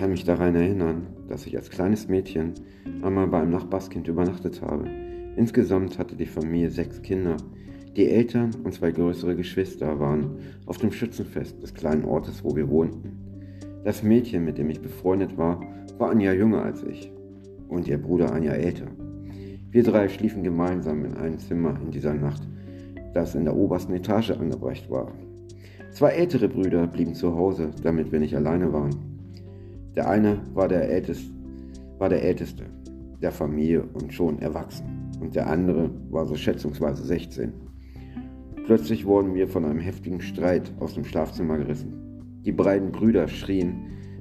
kann mich daran erinnern, dass ich als kleines Mädchen einmal bei einem Nachbarskind übernachtet habe. Insgesamt hatte die Familie sechs Kinder. Die Eltern und zwei größere Geschwister waren auf dem Schützenfest des kleinen Ortes, wo wir wohnten. Das Mädchen, mit dem ich befreundet war, war ein Jahr jünger als ich und ihr Bruder ein Jahr älter. Wir drei schliefen gemeinsam in einem Zimmer in dieser Nacht, das in der obersten Etage angebracht war. Zwei ältere Brüder blieben zu Hause, damit wir nicht alleine waren. Der eine war der Älteste, war der Älteste der Familie und schon erwachsen, und der andere war so schätzungsweise 16. Plötzlich wurden wir von einem heftigen Streit aus dem Schlafzimmer gerissen. Die beiden Brüder schrien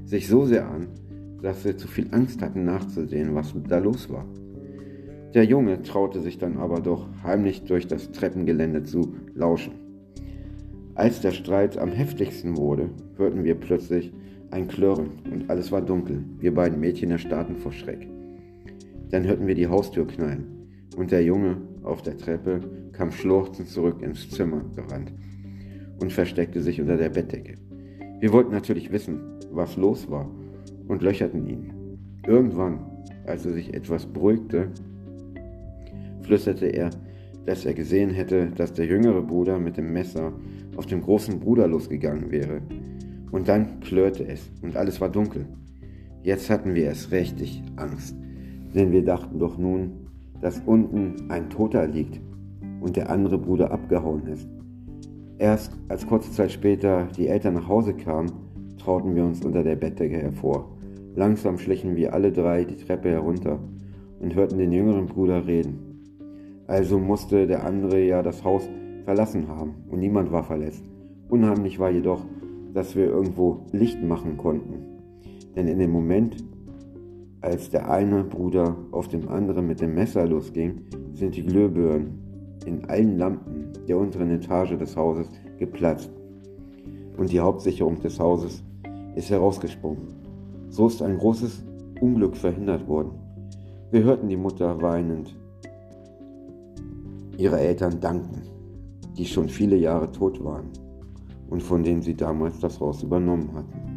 sich so sehr an, dass wir zu viel Angst hatten nachzusehen, was da los war. Der Junge traute sich dann aber doch heimlich durch das Treppengelände zu lauschen. Als der Streit am heftigsten wurde, hörten wir plötzlich ein Klirren und alles war dunkel. Wir beiden Mädchen erstarrten vor Schreck. Dann hörten wir die Haustür knallen und der Junge auf der Treppe kam schluchzend zurück ins Zimmer gerannt und versteckte sich unter der Bettdecke. Wir wollten natürlich wissen, was los war und löcherten ihn. Irgendwann, als er sich etwas beruhigte, flüsterte er, dass er gesehen hätte, dass der jüngere Bruder mit dem Messer auf den großen Bruder losgegangen wäre. Und dann klirrte es und alles war dunkel. Jetzt hatten wir es richtig Angst, denn wir dachten doch nun, dass unten ein Toter liegt und der andere Bruder abgehauen ist. Erst als kurze Zeit später die Eltern nach Hause kamen, trauten wir uns unter der Bettdecke hervor. Langsam schlichen wir alle drei die Treppe herunter und hörten den jüngeren Bruder reden. Also musste der andere ja das Haus verlassen haben und niemand war verletzt. Unheimlich war jedoch, dass wir irgendwo Licht machen konnten. Denn in dem Moment, als der eine Bruder auf dem anderen mit dem Messer losging, sind die Glühbirnen in allen Lampen der unteren Etage des Hauses geplatzt und die Hauptsicherung des Hauses ist herausgesprungen. So ist ein großes Unglück verhindert worden. Wir hörten die Mutter weinend ihre Eltern danken, die schon viele Jahre tot waren und von denen sie damals das Haus übernommen hatten.